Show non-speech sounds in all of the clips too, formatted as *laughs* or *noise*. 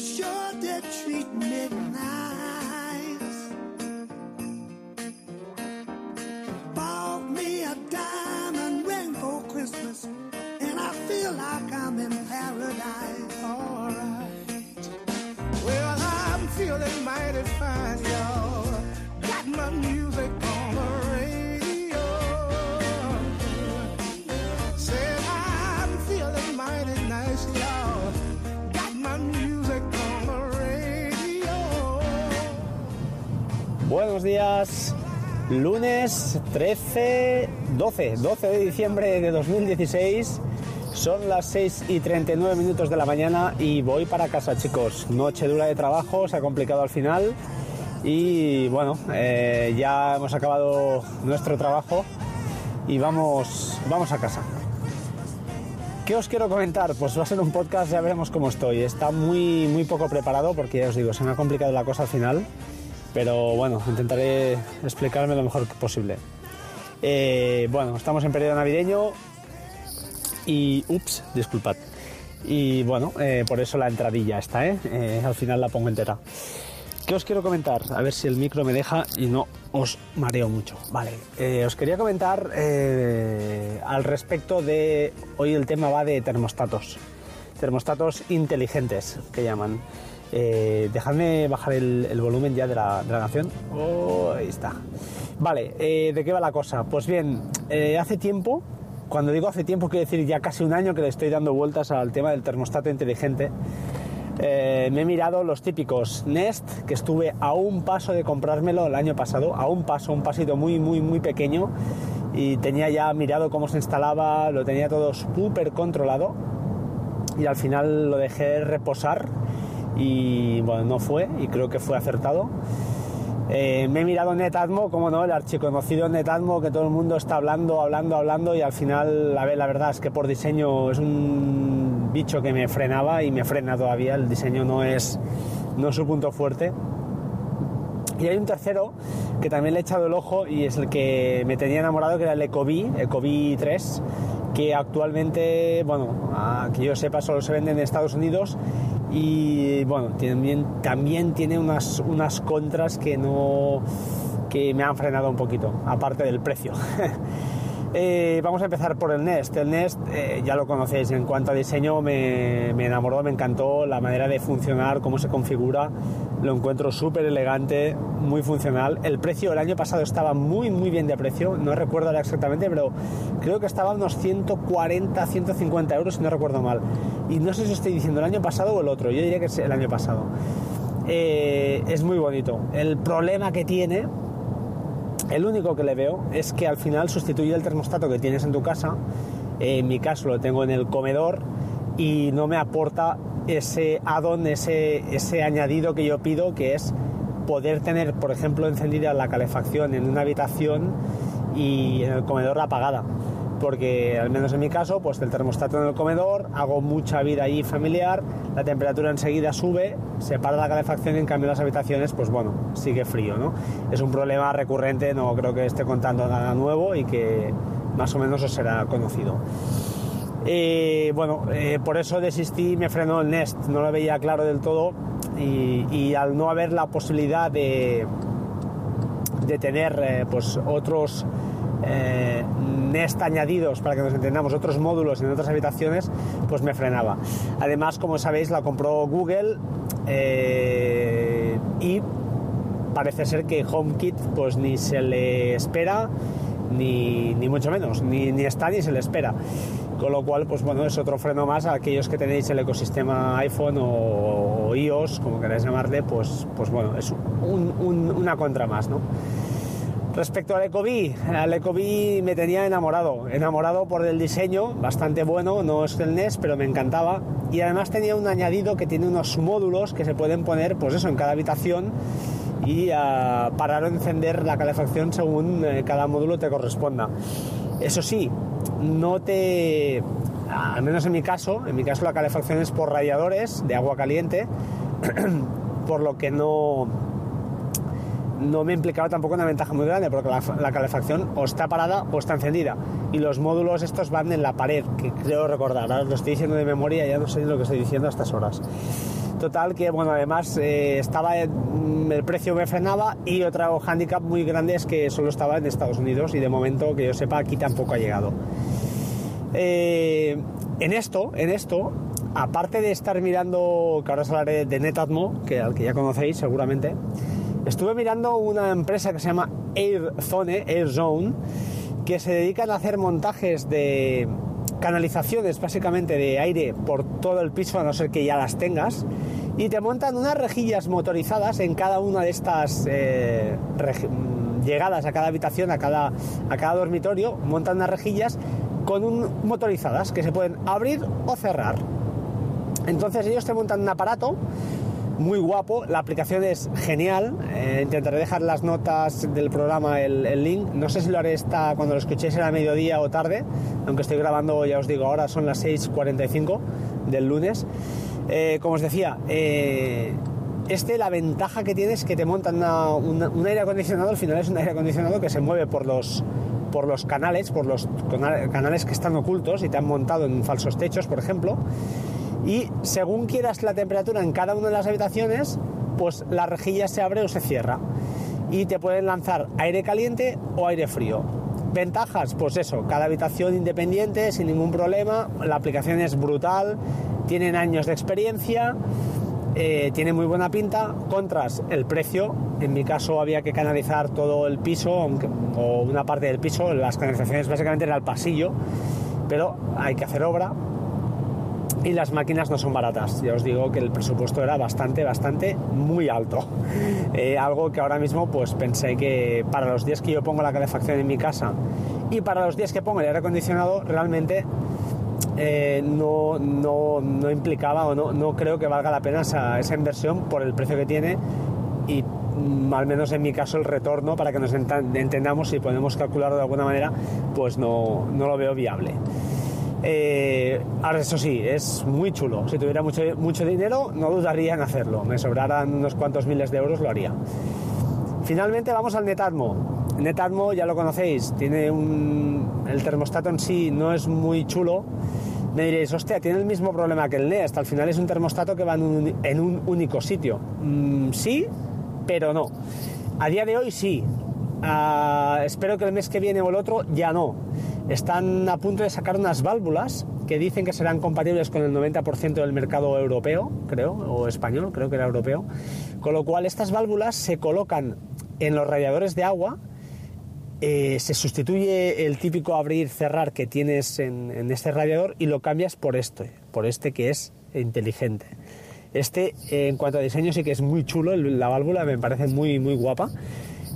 You sure did treat me nice. Bought me a diamond ring for Christmas, and I feel like I'm in paradise. Alright. Well, I'm feeling mighty fine, y'all. Buenos días, lunes 13, 12, 12 de diciembre de 2016. Son las 6 y 39 minutos de la mañana y voy para casa, chicos. Noche dura de trabajo, se ha complicado al final. Y bueno, eh, ya hemos acabado nuestro trabajo y vamos, vamos a casa. ¿Qué os quiero comentar? Pues va a ser un podcast, ya veremos cómo estoy. Está muy, muy poco preparado porque ya os digo, se me ha complicado la cosa al final. Pero bueno, intentaré explicarme lo mejor posible. Eh, bueno, estamos en periodo navideño y... Ups, disculpad. Y bueno, eh, por eso la entradilla está, ¿eh? Eh, Al final la pongo entera. ¿Qué os quiero comentar? A ver si el micro me deja y no os mareo mucho. Vale, os quería comentar al respecto de... Hoy el tema va de termostatos. Termostatos inteligentes, que llaman. Eh, dejadme bajar el, el volumen ya de la, de la canción. Oh, ahí está. Vale, eh, ¿de qué va la cosa? Pues bien, eh, hace tiempo, cuando digo hace tiempo, quiero decir ya casi un año que le estoy dando vueltas al tema del termostato inteligente. Me he mirado los típicos Nest, que estuve a un paso de comprármelo el año pasado, a un paso, un pasito muy, muy, muy pequeño, y tenía ya mirado cómo se instalaba, lo tenía todo súper controlado, y al final lo dejé reposar, y bueno, no fue, y creo que fue acertado. Eh, me he mirado Netatmo, como no, el archiconocido Netatmo que todo el mundo está hablando, hablando, hablando y al final, la verdad es que por diseño es un bicho que me frenaba y me frena todavía, el diseño no es, no es su punto fuerte. Y hay un tercero que también le he echado el ojo y es el que me tenía enamorado, que era el Ecobee, Ecobee 3, que actualmente, bueno, a que yo sepa, solo se vende en Estados Unidos y bueno, también, también tiene unas, unas contras que no que me han frenado un poquito, aparte del precio. *laughs* Eh, vamos a empezar por el Nest. El Nest eh, ya lo conocéis, en cuanto a diseño me, me, enamoró, me encantó la manera de funcionar, cómo se configura. Lo encuentro súper elegante, muy funcional. El precio el año pasado estaba muy, muy bien de precio, no recuerdo ahora exactamente, pero creo que estaba unos 140, 150 euros, si no recuerdo mal. Y no sé si estoy diciendo el año pasado o el otro, yo diría que es el año pasado. Eh, es muy bonito. El problema que tiene el único que le veo es que al final sustituye el termostato que tienes en tu casa. En mi caso lo tengo en el comedor y no me aporta ese add-on, ese, ese añadido que yo pido, que es poder tener, por ejemplo, encendida la calefacción en una habitación y en el comedor apagada. Porque al menos en mi caso, pues el termostato en el comedor, hago mucha vida ahí familiar, la temperatura enseguida sube, se para la calefacción y en cambio las habitaciones, pues bueno, sigue frío, ¿no? Es un problema recurrente, no creo que esté contando nada nuevo y que más o menos os será conocido. Eh, bueno, eh, por eso desistí me frenó el Nest, no lo veía claro del todo y, al no haber la posibilidad de, de tener eh, pues otros Nest añadidos para que nos entendamos otros módulos en otras habitaciones pues me frenaba además como sabéis la compró Google eh, y parece ser que HomeKit pues ni se le espera ni, ni mucho menos ni, ni, está ni se le espera con lo cual pues bueno es otro freno más a aquellos que tenéis el ecosistema iPhone o, iOS como queráis llamarle pues, pues bueno es un, un, una contra más ¿no? Respecto al Ecobee, al Ecobee me tenía enamorado, enamorado por el diseño, bastante bueno, no es el NES, pero me encantaba. Y además tenía un añadido que tiene unos módulos que se pueden poner, pues eso, en cada habitación y uh, parar o encender la calefacción según eh, cada módulo te corresponda. Eso sí, no te... Al menos en mi caso, en mi caso la calefacción es por radiadores de agua caliente, *clears throat* por lo que no no me implicaba tampoco una ventaja muy grande, porque la, calefacción o está parada o está encendida. Y los módulos estos van en la pared, que creo recordar. Ahora lo estoy diciendo de memoria, ya no sé lo que estoy diciendo a estas horas. Total, que bueno, además eh, estaba el precio me frenaba y otro hándicap muy grande es que solo estaba en Estados Unidos y de momento que yo sepa aquí tampoco ha llegado. Eh, en esto, en esto, aparte de estar mirando, que ahora os hablaré de Netatmo, que al que ya conocéis seguramente, estuve mirando una empresa que se llama AirZone, AirZone, que se dedican a hacer montajes de canalizaciones básicamente de aire por todo el piso, a no ser que ya las tengas, y te montan unas rejillas motorizadas en cada una de estas eh, llegadas a cada habitación, a cada, a cada dormitorio, montan unas rejillas con un, motorizadas que se pueden abrir o cerrar. Entonces ellos te montan un aparato muy guapo, la aplicación es genial, eh, intentaré dejar las notas del programa el, link, no sé si lo haré esta, cuando lo escuchéis a mediodía o tarde, aunque estoy grabando, ya os digo, ahora son las 6.45 del lunes. Eh, como os decía, eh, este la ventaja que tiene es que te montan un aire acondicionado, al final es un aire acondicionado que se mueve por los, por los canales, por los canales que están ocultos y te han montado en falsos techos, por ejemplo y según quieras la temperatura en cada una de las habitaciones, pues la rejilla se abre o se cierra y te pueden lanzar aire caliente o aire frío. Ventajas, pues eso, cada habitación independiente, sin ningún problema, la aplicación es brutal, tienen años de experiencia, eh, tiene muy buena pinta. Contras, el precio, en mi caso había que canalizar todo el piso, o una parte del piso, las canalizaciones básicamente era el pasillo, pero hay que hacer obra, y las máquinas no son baratas. Ya os digo que el presupuesto era bastante, bastante muy alto. Eh, algo que ahora mismo pues pensé que para los días que yo pongo la calefacción en mi casa y para los días que pongo el aire acondicionado realmente eh, no, no, no, implicaba o no, no creo que valga la pena esa, esa inversión por el precio que tiene y mm, al menos en mi caso el retorno para que nos entendamos si podemos calcularlo de alguna manera pues no, no lo veo viable. Eh, ahora, eso sí, es muy chulo. Si tuviera mucho, mucho dinero, no dudaría en hacerlo. Me sobraran unos cuantos miles de euros, lo haría. Finalmente vamos al Netatmo. Netatmo ya lo conocéis, tiene un... el termostato en sí no es muy chulo. Me diréis, hostia, tiene el mismo problema que el Nest. Al final es un termostato que va en un, único sitio. Mm, sí, pero no. A día de hoy sí. Ah, espero que el mes que viene o el otro ya no están a punto de sacar unas válvulas que dicen que serán compatibles con el 90% del mercado europeo, creo, o español, creo que era europeo. Con lo cual estas válvulas se colocan en los radiadores de agua, eh, se sustituye el típico abrir-cerrar que tienes en, este radiador y lo cambias por este, por este que es inteligente. Este, en cuanto a diseño, sí que es muy chulo, la válvula me parece muy, muy guapa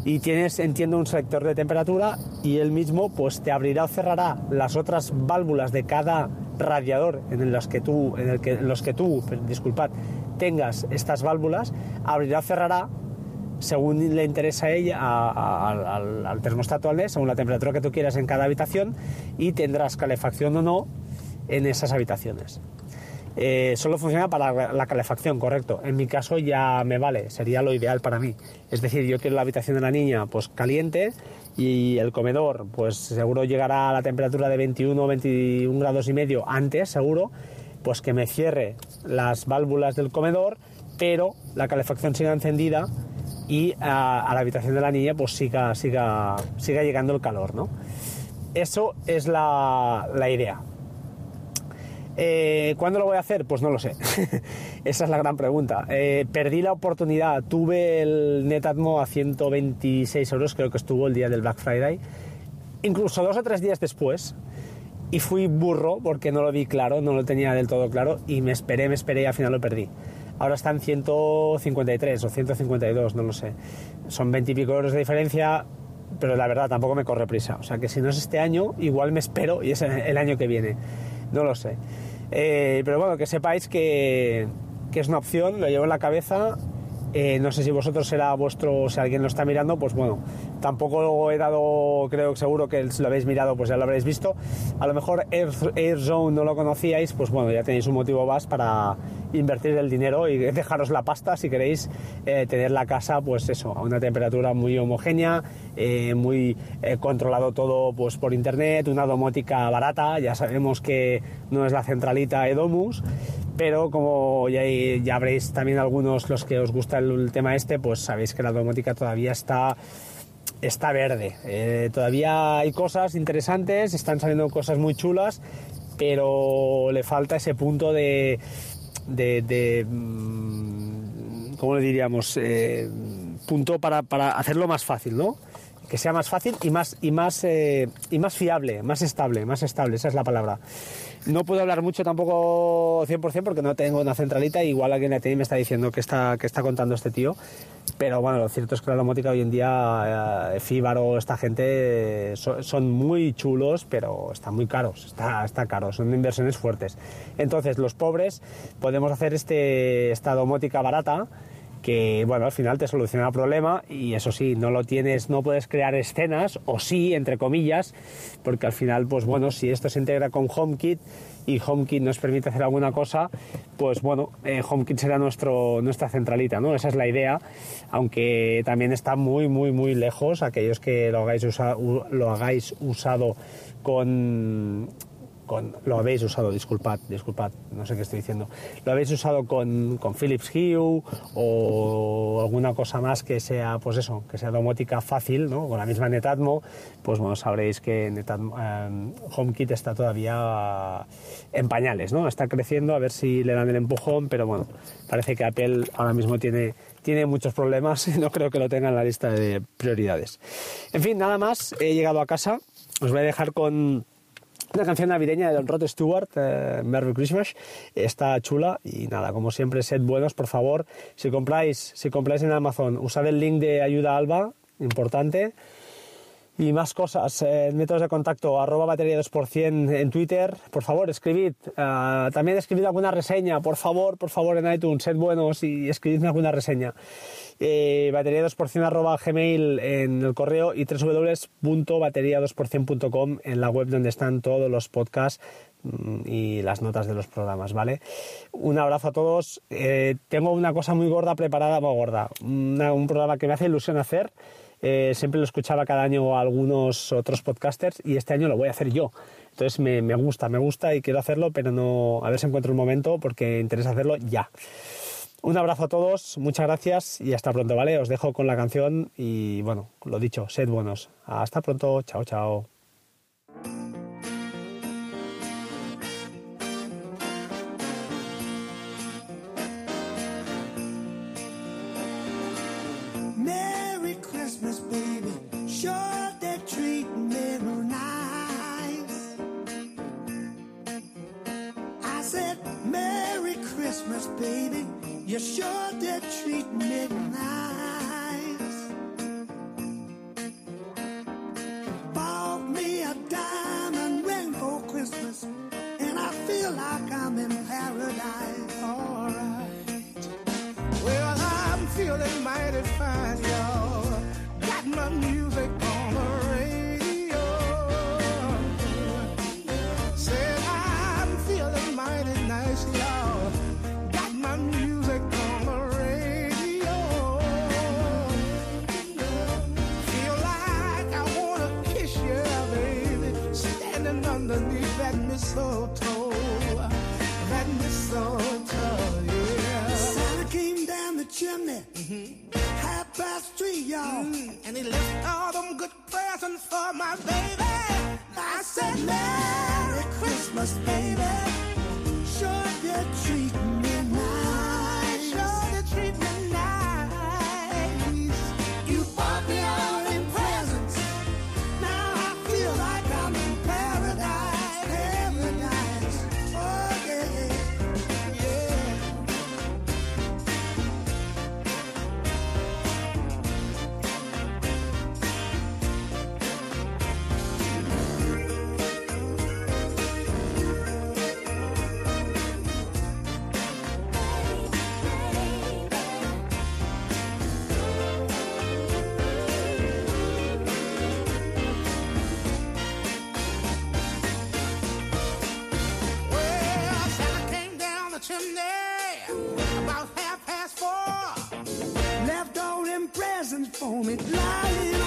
y tienes, entiendo, un sector de temperatura y él mismo pues te abrirá o cerrará las otras válvulas de cada radiador en los que tú, en el que, los que tú, disculpad, tengas estas válvulas, abrirá o cerrará según le interesa a ella, al, termostato al según la temperatura que tú quieras en cada habitación y tendrás calefacción o no en esas habitaciones. Eh, solo funciona para la calefacción, correcto. En mi caso ya me vale, sería lo ideal para mí. Es decir, yo quiero la habitación de la niña pues caliente y el comedor pues seguro llegará a la temperatura de 21 o 21 grados y medio antes, seguro, pues que me cierre las válvulas del comedor, pero la calefacción siga encendida y a, la habitación de la niña pues siga, siga, siga llegando el calor, ¿no? Eso es la idea. Eh, ¿Cuándo lo voy a hacer? Pues no lo sé. *laughs* Esa es la gran pregunta. Eh, perdí la oportunidad. Tuve el Netatmo a 126 euros, creo que estuvo el día del Black Friday. Incluso dos o tres días después. Y fui burro porque no lo vi claro, no lo tenía del todo claro. Y me esperé, me esperé y al final lo perdí. Ahora están 153 o 152, no lo sé. Son 20 y pico euros de diferencia, pero la verdad tampoco me corre prisa. O sea que si no es este año, igual me espero y es el año que viene no lo sé. Eh, pero bueno, que sepáis que, es una opción, lo llevo en la cabeza. Eh, no sé si vosotros será vuestro, si alguien lo está mirando, pues bueno, tampoco he dado, creo seguro que lo habéis mirado, pues ya lo habréis visto. A lo mejor Air, Zone no lo conocíais, pues bueno, ya tenéis un motivo más para invertir el dinero y dejaros la pasta si queréis eh, tener la casa, pues eso, a una temperatura muy homogénea, eh, muy controlado todo pues por internet, una domótica barata, ya sabemos que no es la centralita Edomus, pero como ya, ya habréis también algunos los que os gusta el, tema este, pues sabéis que la domótica todavía está está verde. Eh, todavía hay cosas interesantes, están saliendo cosas muy chulas, pero le falta ese punto de, de, mm, ¿cómo le diríamos? Eh, punto para, para, hacerlo más fácil, ¿no? Que sea más fácil y más, y más, eh, y más fiable, más estable, más estable, esa es la palabra. No puedo hablar mucho tampoco 100% porque no tengo una centralita, igual alguien de TI me está diciendo que está, que está contando este tío, pero bueno, lo cierto es que la domótica hoy en día, eh, Fíbaro, esta gente, son, muy chulos, pero están muy caros, está, está caro, son inversiones fuertes. Entonces, los pobres podemos hacer este, esta domótica barata, que bueno, al final te soluciona el problema y eso sí, no lo tienes, no puedes crear escenas, o sí, entre comillas, porque al final, pues bueno, si esto se integra con HomeKit y HomeKit nos permite hacer alguna cosa, pues bueno, eh, HomeKit será nuestro, nuestra centralita, ¿no? Esa es la idea, aunque también está muy, muy, muy lejos, aquellos que lo hagáis, lo hagáis usado con lo habéis usado, disculpad, disculpad, no sé qué estoy diciendo, lo habéis usado con, con Philips Hue o alguna cosa más que sea, pues eso, que sea domótica fácil, ¿no? Con la misma Netatmo, pues bueno, sabréis que Netatmo, eh, HomeKit está todavía en pañales, ¿no? Está creciendo, a ver si le dan el empujón, pero bueno, parece que Apple ahora mismo tiene tiene muchos problemas *laughs* y no creo que lo tenga en la lista de prioridades. En fin, nada más, he llegado a casa, os voy a dejar con una canción navideña de Don Rod Stewart, eh, Merry Christmas, está chula y nada, como siempre, sed buenos, por favor. Si compráis, si compráis en Amazon, usad el link de ayuda Alba, importante. Y más cosas, eh, métodos de contacto, arroba batería 2% en Twitter, por favor, escribid. Uh, también escribid alguna reseña, por favor, por favor, en iTunes, sed buenos y escribidme alguna reseña. Eh, batería 2% arroba gmail en el correo y www.batería2%.com en la web donde están todos los podcasts mm, y las notas de los programas, ¿vale? Un abrazo a todos. Eh, tengo una cosa muy gorda preparada, muy gorda, un programa que me hace ilusión hacer eh, siempre lo escuchaba cada año a algunos otros podcasters y este año lo voy a hacer yo. Entonces me, gusta, me gusta y quiero hacerlo, pero no, a ver si encuentro un momento porque interesa hacerlo ya. Un abrazo a todos, muchas gracias y hasta pronto, ¿vale? Os dejo con la canción y bueno, lo dicho, sed buenos. Hasta pronto, chao, chao. Did midnight. Bought me a diamond ring for Christmas, and I feel like I'm in paradise. Alright. Well, I'm feeling mighty fine, y'all. Got my music that mistletoe, that mistletoe, yeah. Santa came down the chimney, mm-hmm. half past three, y'all, mm-hmm. and he left all them good presents for my baby. I said, Merry Christmas, baby. Sure did treat me for me, lying.